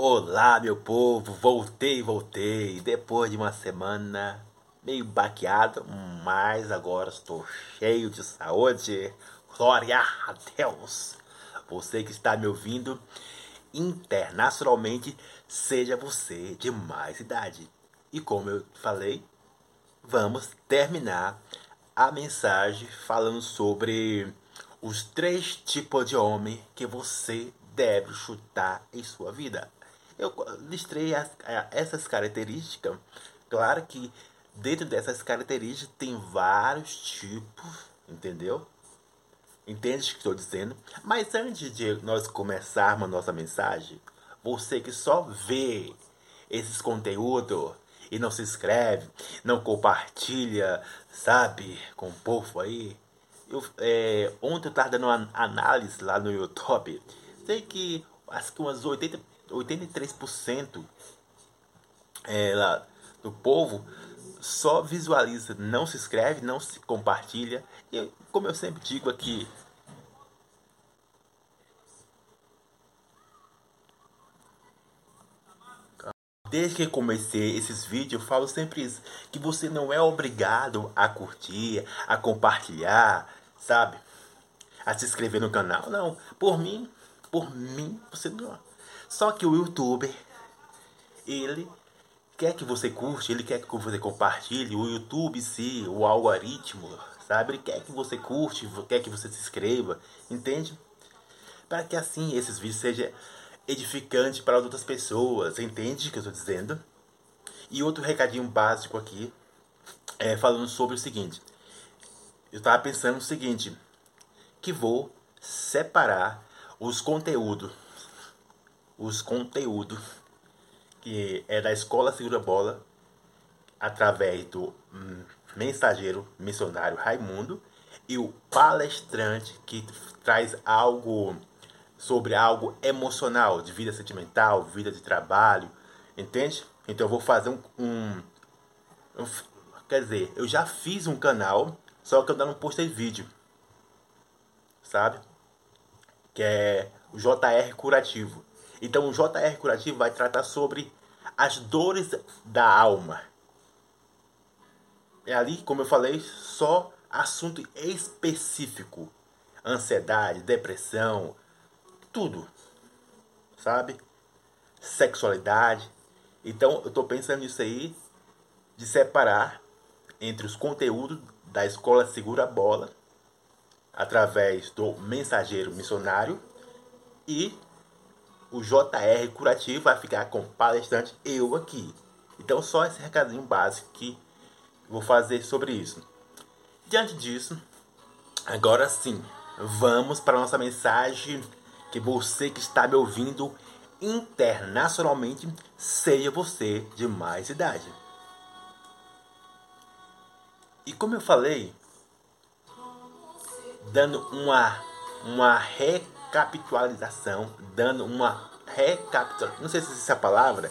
Olá, meu povo, voltei, voltei. Depois de uma semana meio baqueado, mas agora estou cheio de saúde. Glória a Deus. Você que está me ouvindo internacionalmente, seja você de mais idade. E como eu falei, vamos terminar a mensagem falando sobre os três tipos de homem que você deve chutar em sua vida. Eu listrei as, essas características. Claro que dentro dessas características tem vários tipos, entendeu? Entende o que estou dizendo? Mas antes de nós começarmos a nossa mensagem, você que só vê esses conteúdos e não se inscreve, não compartilha, sabe, com o povo aí. Eu, é, ontem eu estava dando uma análise lá no YouTube. Sei que acho que umas 80, 83% é, do povo só visualiza, não se inscreve, não se compartilha. E como eu sempre digo aqui, Desde que comecei esses vídeos, eu falo sempre isso, que você não é obrigado a curtir, a compartilhar, sabe? A se inscrever no canal, não. Por mim, por mim, você não. Só que o YouTube, ele quer que você curte, ele quer que você compartilhe, o YouTube sim, o algoritmo, sabe? Ele quer que você curte, quer que você se inscreva, entende? Para que assim esses vídeos sejam edificante para outras pessoas, entende o que eu estou dizendo? E outro recadinho básico aqui, é falando sobre o seguinte. Eu estava pensando o seguinte, que vou separar os conteúdos, os conteúdos que é da Escola Segura Bola, através do hum, mensageiro missionário Raimundo, e o palestrante que traz algo sobre algo emocional, de vida sentimental, vida de trabalho, entende? Então eu vou fazer um, um, um quer dizer, eu já fiz um canal, só que eu não postei vídeo, sabe? Que é o JR Curativo. Então o JR Curativo vai tratar sobre as dores da alma. É ali, como eu falei, só assunto específico. Ansiedade, depressão, tudo, sabe? Sexualidade. Então eu estou pensando nisso aí, de separar entre os conteúdos da escola Segura Bola, através do mensageiro missionário, e o JR Curativo vai ficar com palestrante eu aqui. Então só esse recadinho básico que vou fazer sobre isso. Diante disso, agora sim, vamos para nossa mensagem que você que está me ouvindo internacionalmente seja você de mais idade. E como eu falei, dando uma uma recapitulação, dando uma recapitulação, não sei se essa é a palavra,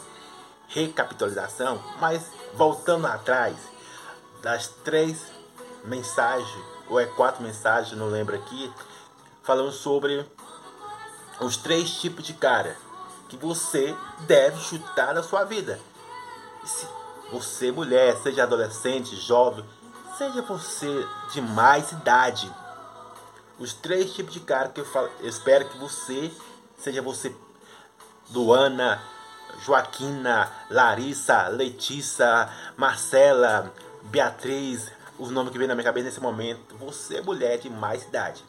recapitulação, mas voltando atrás das três mensagens, ou é quatro mensagens, não lembro aqui, falando sobre os três tipos de cara que você deve chutar na sua vida. Se você, mulher, seja adolescente, jovem, seja você de mais idade. Os três tipos de cara que eu, falo, eu espero que você seja você, Luana, Joaquina, Larissa, Letícia, Marcela, Beatriz, os nomes que vem na minha cabeça nesse momento. Você, mulher de mais idade.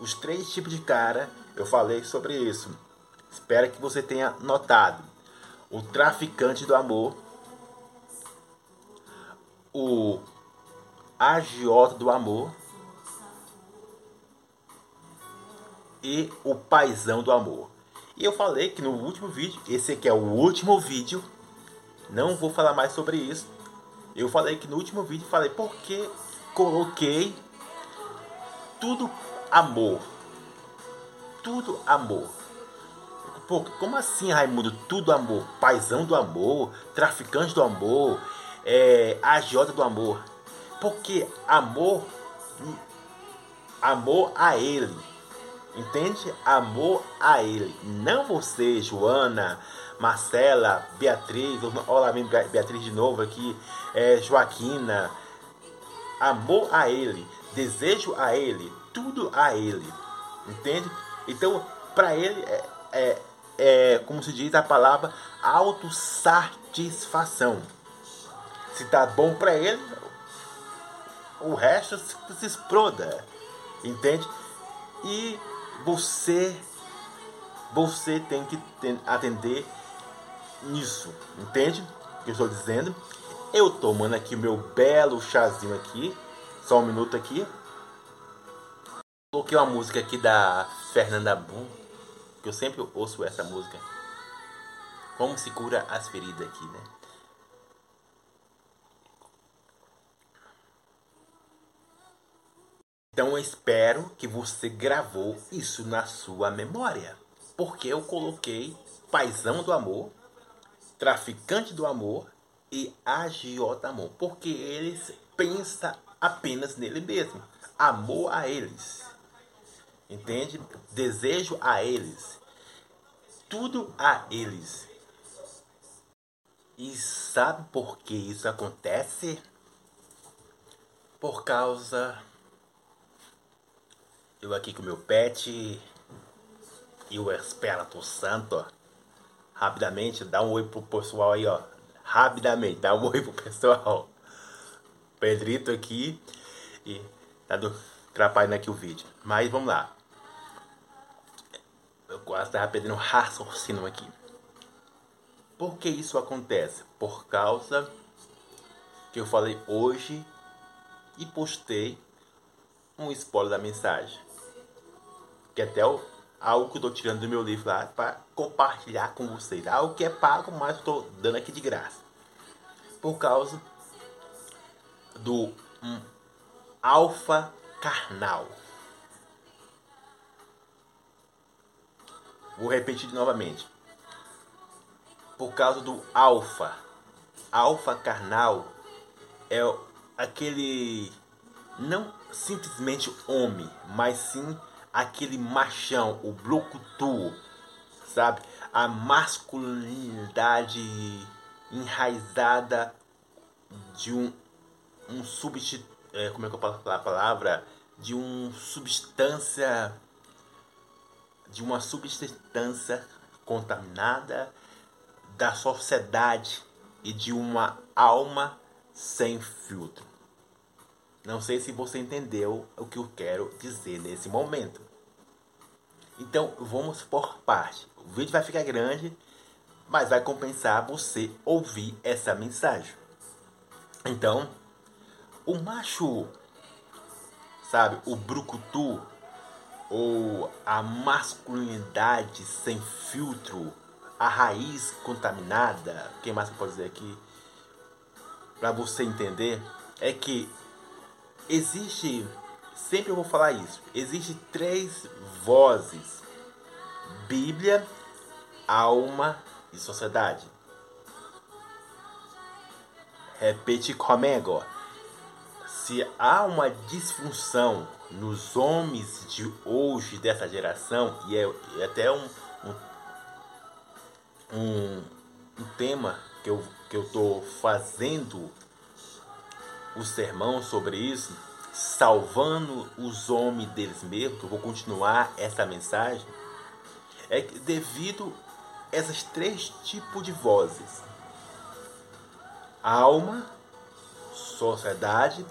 Os três tipos de cara eu falei sobre isso. Espero que você tenha notado. O traficante do amor, o agiota do amor e o paisão do amor. E eu falei que no último vídeo, esse aqui é o último vídeo, não vou falar mais sobre isso. Eu falei que no último vídeo falei porque coloquei tudo amor tudo amor. Pô, como assim, Raimundo? Tudo amor? Paisão do amor, traficante do amor, é, agiota do amor. Porque amor, amor a ele. Entende? Amor a Ele. Não você, Joana, Marcela, Beatriz, olá, Beatriz de novo aqui, é, Joaquina. Amor a Ele, desejo a Ele, tudo a Ele. Entende? Então, para Ele é, é, é, como se diz a palavra, autossatisfação. Se tá bom para Ele, o resto se exploda. Entende? E você você tem que atender nisso, entende? O que eu estou dizendo? Eu tomando aqui o meu belo chazinho aqui, só um minuto aqui. Coloquei uma música aqui da Fernanda Boom, que eu sempre ouço essa música. Como se cura as feridas aqui, né? Então espero que você gravou isso na sua memória. Porque eu coloquei paisão do amor, traficante do amor e agiota amor. Porque eles pensam apenas nele mesmo. Amor a eles. Entende? Desejo a eles. Tudo a eles. E sabe por que isso acontece? Por causa eu aqui com meu pet e o Espírito Santo. Rapidamente, dá um oi pro pessoal aí, ó. Rapidamente, dá um oi pro pessoal. Pedrito aqui e tá do, atrapalhando aqui o vídeo. Mas vamos lá. Eu quase tava perdendo raciocínio aqui. Por que isso acontece? Por causa que eu falei hoje e postei um spoiler da mensagem que é até algo que eu estou tirando do meu livro lá para compartilhar com vocês. Algo que é pago, mas estou dando aqui de graça. Por causa do um, alfa carnal. Vou repetir novamente. Por causa do alfa. Alfa carnal é aquele não simplesmente homem, mas sim aquele machão, o brucutu, sabe? A masculinidade enraizada de um, um substituto, é, como é que eu posso falar a palavra? De uma substância, de uma substância contaminada da sociedade e de uma alma sem filtro. Não sei se você entendeu o que eu quero dizer nesse momento. Então vamos por parte. O vídeo vai ficar grande, mas vai compensar você ouvir essa mensagem. Então, o macho, sabe, o brucutu, ou a masculinidade sem filtro, a raiz contaminada, quem mais pode dizer aqui, para você entender, é que existe, sempre eu vou falar isso, existe três vozes: Bíblia, alma e sociedade. Repete comigo. Se há uma disfunção nos homens de hoje, dessa geração, e é, é até um, um, um, um tema que eu que eu estou fazendo o sermão sobre isso, salvando os homens deles mesmos, que eu vou continuar essa mensagem, é que devido a esses três tipos de vozes: alma, sociedade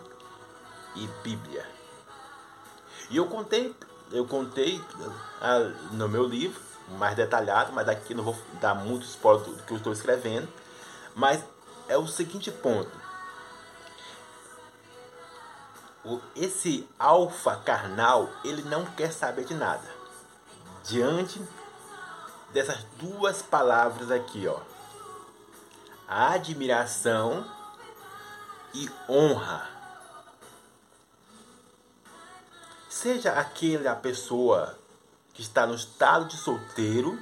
e Bíblia. E eu contei, eu contei ah, no meu livro, mais detalhado, mas daqui não vou dar muito spoiler do que eu estou escrevendo. Mas é o seguinte ponto esse alfa carnal, ele não quer saber de nada. Diante dessas duas palavras aqui, ó. Admiração e honra. Seja aquela pessoa que está no estado de solteiro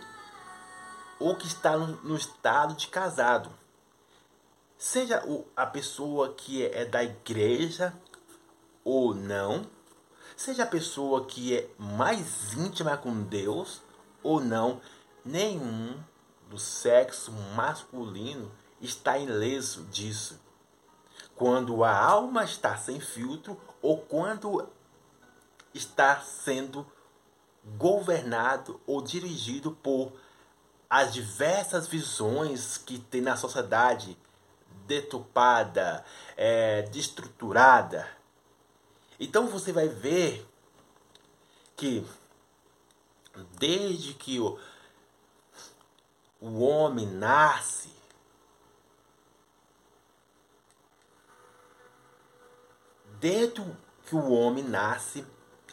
ou que está no, no estado de casado. Seja o, a pessoa que é, é da igreja ou não, seja a pessoa que é mais íntima com Deus ou não, nenhum do sexo masculino está ileso disso. Quando a alma está sem filtro ou quando está sendo governado ou dirigido por as diversas visões que tem na sociedade deturpada, é, destruturada. Então você vai ver que desde que o, o homem nasce, desde que o homem nasce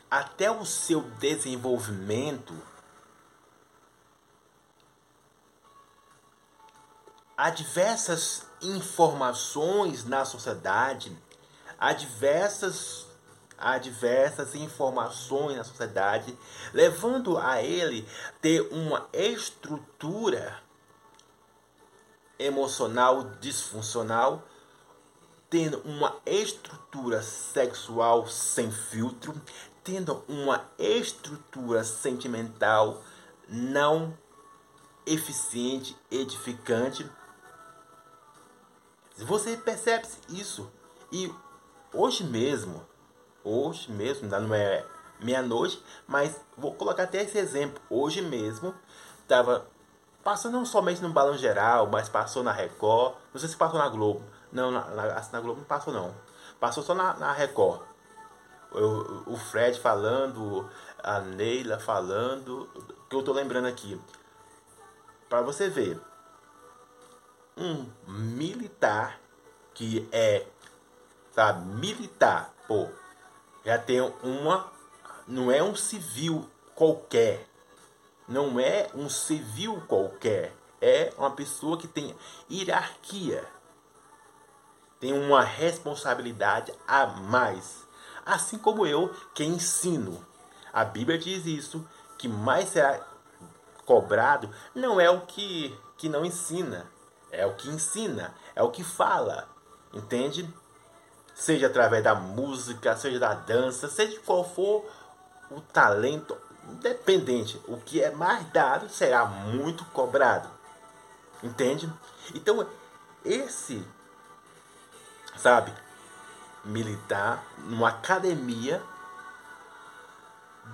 até o seu desenvolvimento, há diversas informações na sociedade, há diversas há diversas informações na sociedade, levando a ele ter uma estrutura emocional disfuncional, tendo uma estrutura sexual sem filtro, tendo uma estrutura sentimental não eficiente, edificante, você percebe isso. E hoje mesmo, hoje mesmo, não é meia-noite, mas vou colocar até esse exemplo. Hoje mesmo, estava passando não somente no Balão Geral, mas passou na Record. Não sei se passou na Globo. Não, na, na, na Globo não passou não. Passou só na, na Record. O, o Fred falando, a Neila falando, que eu tô lembrando aqui. Para você ver, um militar que é, sabe, militar, pô, já tem uma, não é um civil qualquer, não é um civil qualquer, é uma pessoa que tem hierarquia, tem uma responsabilidade a mais, assim como eu que ensino. A Bíblia diz isso, que mais será cobrado não é o que, que não ensina, é o que ensina, é o que fala, entende? Seja através da música, seja da dança, seja qual for o talento, independente, o que é mais dado será muito cobrado, entende? Então, esse, sabe, militar, numa academia,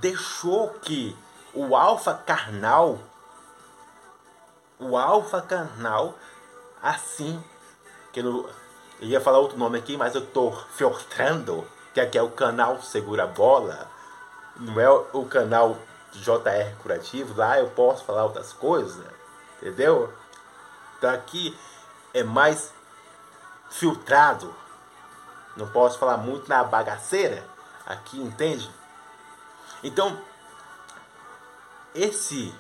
deixou que o alfa carnal, o alfa carnal assim, que eu, eu ia falar outro nome aqui, mas eu tô filtrando, que aqui é o canal Segura Bola, não é o canal JR Curativo, lá eu posso falar outras coisas, entendeu? Então aqui é mais filtrado, não posso falar muito na bagaceira, aqui entende? Então, esse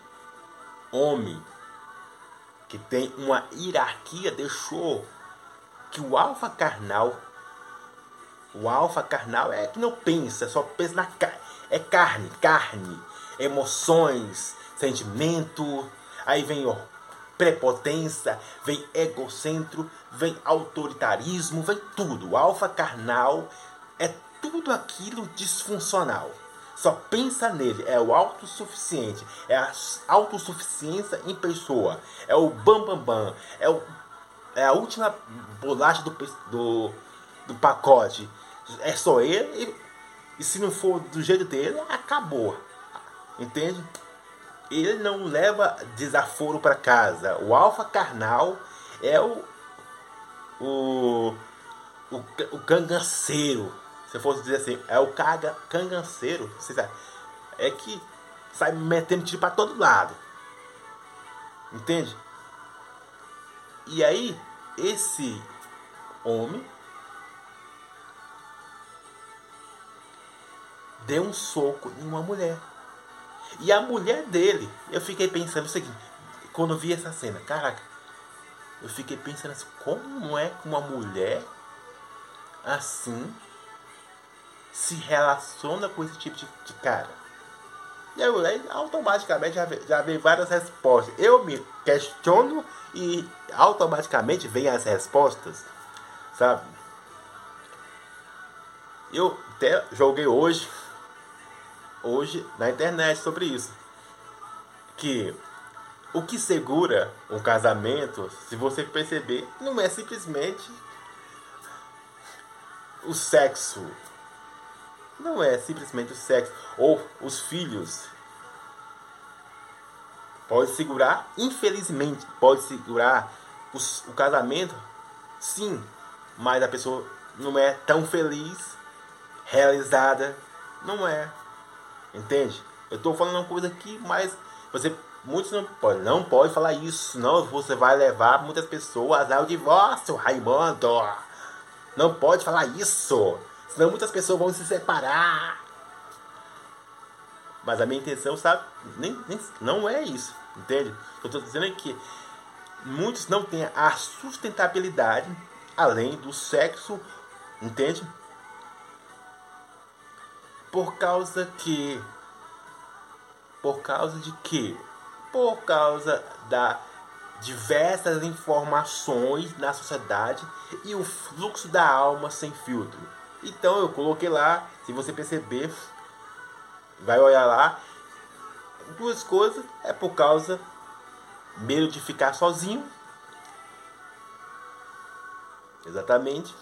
homem que tem uma hierarquia, deixou que o alfa carnal, o alfa carnal é que não pensa, só pensa na carne, é carne, carne, emoções, sentimento, aí vem ó, prepotência, vem egocentro, vem autoritarismo, vem tudo. O alfa carnal é tudo aquilo disfuncional. Só pensa nele, é o autossuficiente, é a autossuficiência em pessoa, é o bambambam, bam, bam, é, o, é a última bolacha do, do, do pacote. É só ele e, e se não for do jeito dele, acabou. Entende? Ele não leva desaforo para casa. O alfa carnal é o, o, o, o cangaceiro se eu fosse dizer assim, é o caga, canganceiro, é que sai metendo tiro para todo lado. Entende? E aí, esse homem deu um soco em uma mulher. E a mulher dele, eu fiquei pensando o seguinte, quando eu vi essa cena, caraca, eu fiquei pensando assim, como é que uma mulher assim se relaciona com esse tipo de, de cara? E aí, automaticamente já, já vem várias respostas. Eu me questiono e automaticamente vem as respostas, sabe? Eu até joguei hoje hoje na internet sobre isso. Que o que segura um casamento, se você perceber, não é simplesmente o sexo. Não é simplesmente o sexo. Ou os filhos. Pode segurar, infelizmente, pode segurar os, o casamento, sim, mas a pessoa não é tão feliz, realizada, não é. Entende? Eu estou falando uma coisa aqui, mas você muitos não pode, não pode falar isso, senão você vai levar muitas pessoas ao divórcio, Raimundo. Não pode falar isso, senão muitas pessoas vão se separar. Mas a minha intenção, sabe, nem, nem não é isso, entende? Eu estou dizendo é que muitos não têm a sustentabilidade além do sexo, entende? Por causa que por causa de que por causa da diversas informações na sociedade e o fluxo da alma sem filtro. Então eu coloquei lá, se você perceber, vai olhar lá, duas coisas é por causa medo de ficar sozinho. Exatamente.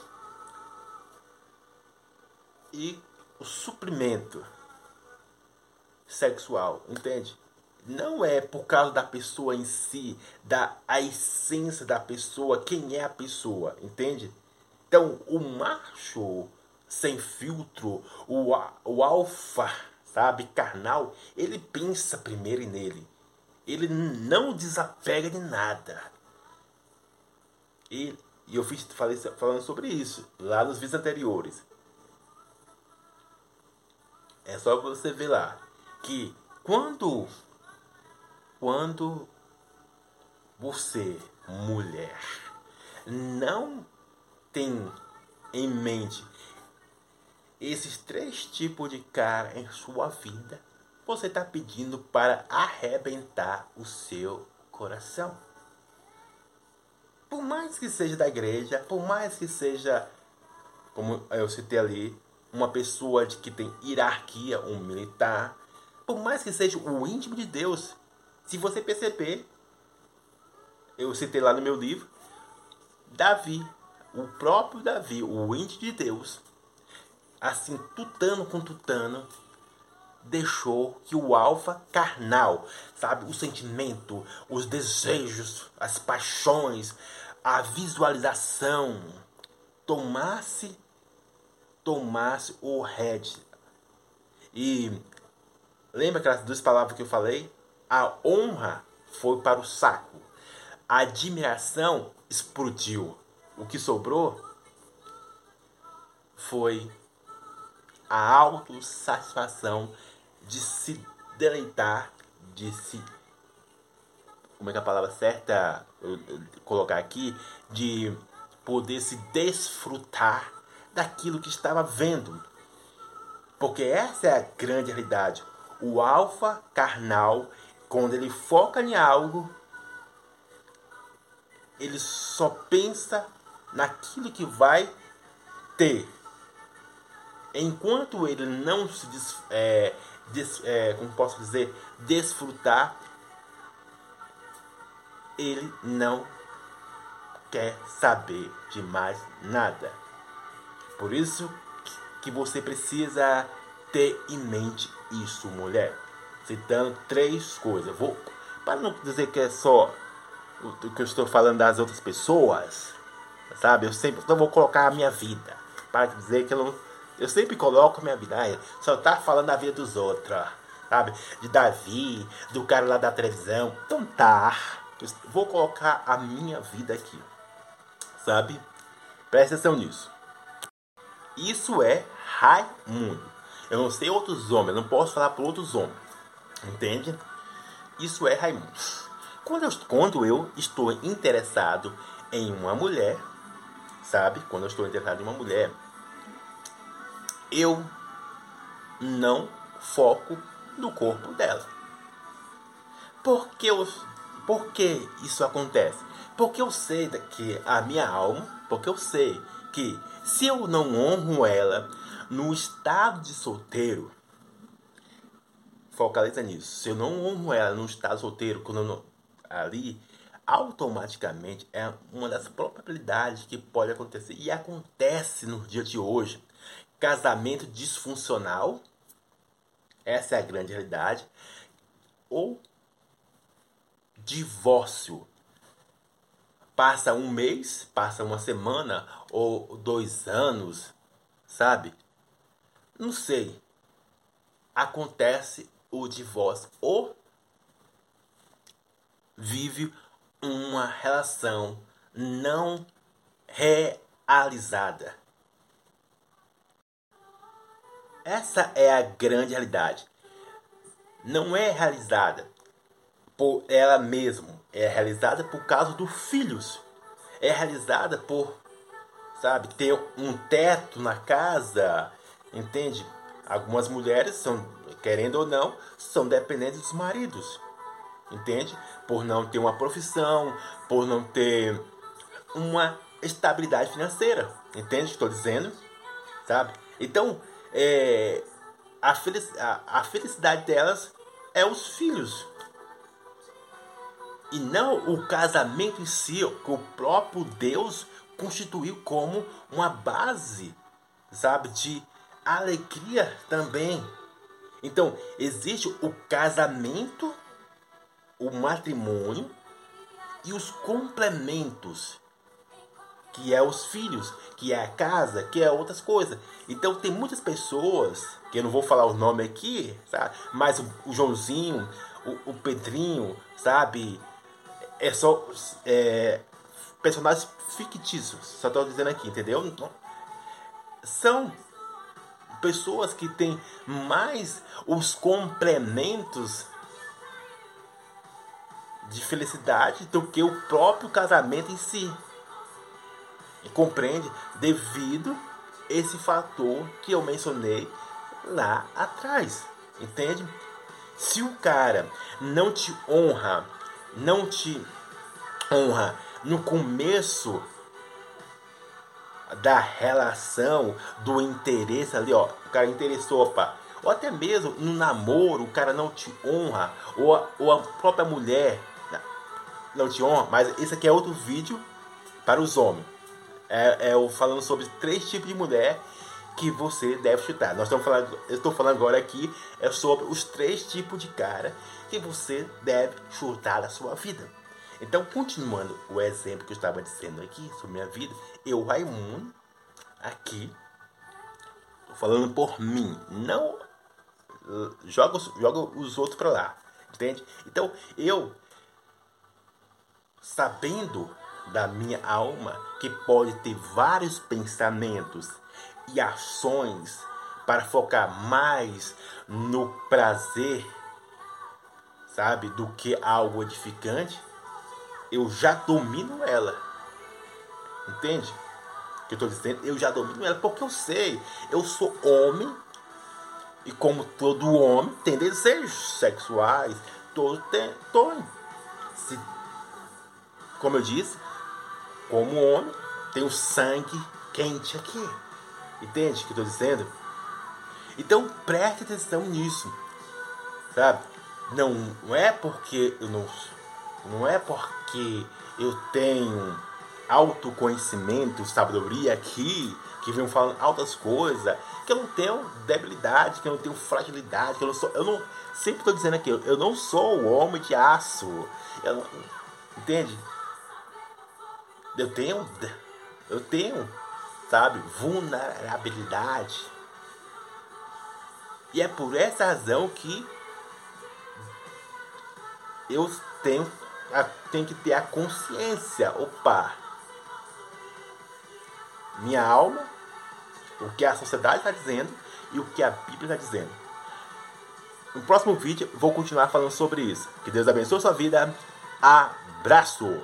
E o suprimento sexual, entende? não é por causa da pessoa em si, da a essência da pessoa, quem é a pessoa, entende? Então, o macho sem filtro, o, o alfa, sabe, carnal, ele pensa primeiro nele. Ele não desapega de nada. E, e eu fiz, falei falando sobre isso lá nos vídeos anteriores. É só você ver lá que quando quando você, mulher, não tem em mente esses três tipos de cara em sua vida, você está pedindo para arrebentar o seu coração. Por mais que seja da igreja, por mais que seja, como eu citei ali, uma pessoa de que tem hierarquia, um militar, por mais que seja o íntimo de Deus, se você perceber, eu citei lá no meu livro, Davi, o próprio Davi, o índio de Deus, assim, tutano com tutano, deixou que o alfa carnal, sabe, o sentimento, os desejos, as paixões, a visualização tomasse tomasse o head. E lembra aquelas duas palavras que eu falei? A honra foi para o saco. A admiração explodiu. O que sobrou foi a autossatisfação de se deleitar, de se. Como é que é a palavra certa eu, colocar aqui? De poder se desfrutar daquilo que estava vendo. Porque essa é a grande realidade. O alfa carnal quando ele foca em algo, ele só pensa naquilo que vai ter. Enquanto ele não se des, é, des, é, como posso dizer, desfrutar, ele não quer saber de mais nada. Por isso que você precisa ter em mente isso, mulher citando três coisas. Vou, para não dizer que é só o que eu estou falando das outras pessoas, sabe? Eu sempre não vou colocar a minha vida. Para dizer que eu não. Eu sempre coloco a minha vida. Ai, só tá falando da vida dos outros, sabe? De Davi, do cara lá da televisão. Então tá. Eu vou colocar a minha vida aqui. Sabe? Presta atenção nisso. Isso é Raimundo. Eu não sei outros homens, eu não posso falar para outros homens. Entende? Isso é Raimundo. Quando eu, quando eu estou interessado em uma mulher, sabe? Quando eu estou interessado em uma mulher, eu não foco no corpo dela. Por que, eu, por que isso acontece? Porque eu sei que a minha alma, porque eu sei que se eu não honro ela no estado de solteiro, focaliza nisso. Se eu não honro ela não está solteiro, quando eu não, ali, automaticamente é uma das probabilidades que pode acontecer. E acontece no dia de hoje. Casamento disfuncional, essa é a grande realidade, ou divórcio. Passa um mês, passa uma semana ou dois anos, sabe? Não sei. Acontece o divórcio ou vive uma relação não realizada. Essa é a grande realidade. Não é realizada por ela mesma, é realizada por causa dos filhos. É realizada por, sabe, ter um teto na casa, entende? Algumas mulheres são, querendo ou não, são dependentes dos maridos entende? Por não ter uma profissão, por não ter uma estabilidade financeira, entende estou dizendo? Sabe? Então, é, a, felic, a, a felicidade delas é os filhos. E não o casamento em si, que o próprio Deus constituiu como uma base, sabe, de alegria também. Então, existe o casamento o matrimônio e os complementos, que é os filhos, que é a casa, que é outras coisas. Então tem muitas pessoas, que eu não vou falar o nome aqui, sabe? Mas o, o Joãozinho, o, o, Pedrinho, sabe? É só é, personagens fictícios, só estou dizendo aqui, entendeu? Então, são pessoas que têm mais os complementos de felicidade do que o próprio casamento em si. Compreende? Devido esse fator que eu mencionei lá atrás. Entende? Se o cara não te honra, não te honra no começo da relação, do interesse ali, ó, o cara interessou, opa, ou até mesmo no namoro, o cara não te honra, ou a, ou a própria mulher não te honra, mas esse aqui é outro vídeo para os homens. É, é falando sobre três tipos de mulher que você deve chutar. Nós estamos falando, eu estou falando agora aqui é sobre os três tipos de cara que você deve chutar na sua vida. Então, continuando o exemplo que eu estava dizendo aqui sobre minha vida, eu, Raimundo, aqui, falando por mim, não joga, joga os outros para lá, entende? Então, eu sabendo da minha alma que pode ter vários pensamentos e ações para focar mais no prazer, sabe, do que algo edificante, eu já domino ela. Entende? O que eu estou dizendo? Eu já domino ela porque eu sei, eu sou homem e como todo homem tem desejos sexuais, todo tem, todo. Se como eu disse, como homem, tem o sangue quente aqui. Entende o que eu estou dizendo? Então preste atenção nisso. Sabe? Não, não é porque eu não. Não é porque eu tenho autoconhecimento, sabedoria aqui, que venham falando altas coisas, que eu não tenho debilidade, que eu não tenho fragilidade, que eu não sou. Eu não. Sempre estou dizendo aqui, eu não sou o homem de aço. Eu não, entende? Eu tenho, eu tenho, sabe, vulnerabilidade. E é por essa razão que eu tenho, tenho que ter a consciência, opa, minha alma, o que a sociedade está dizendo e o que a Bíblia está dizendo. No próximo vídeo vou continuar falando sobre isso. Que Deus abençoe sua vida. Abraço!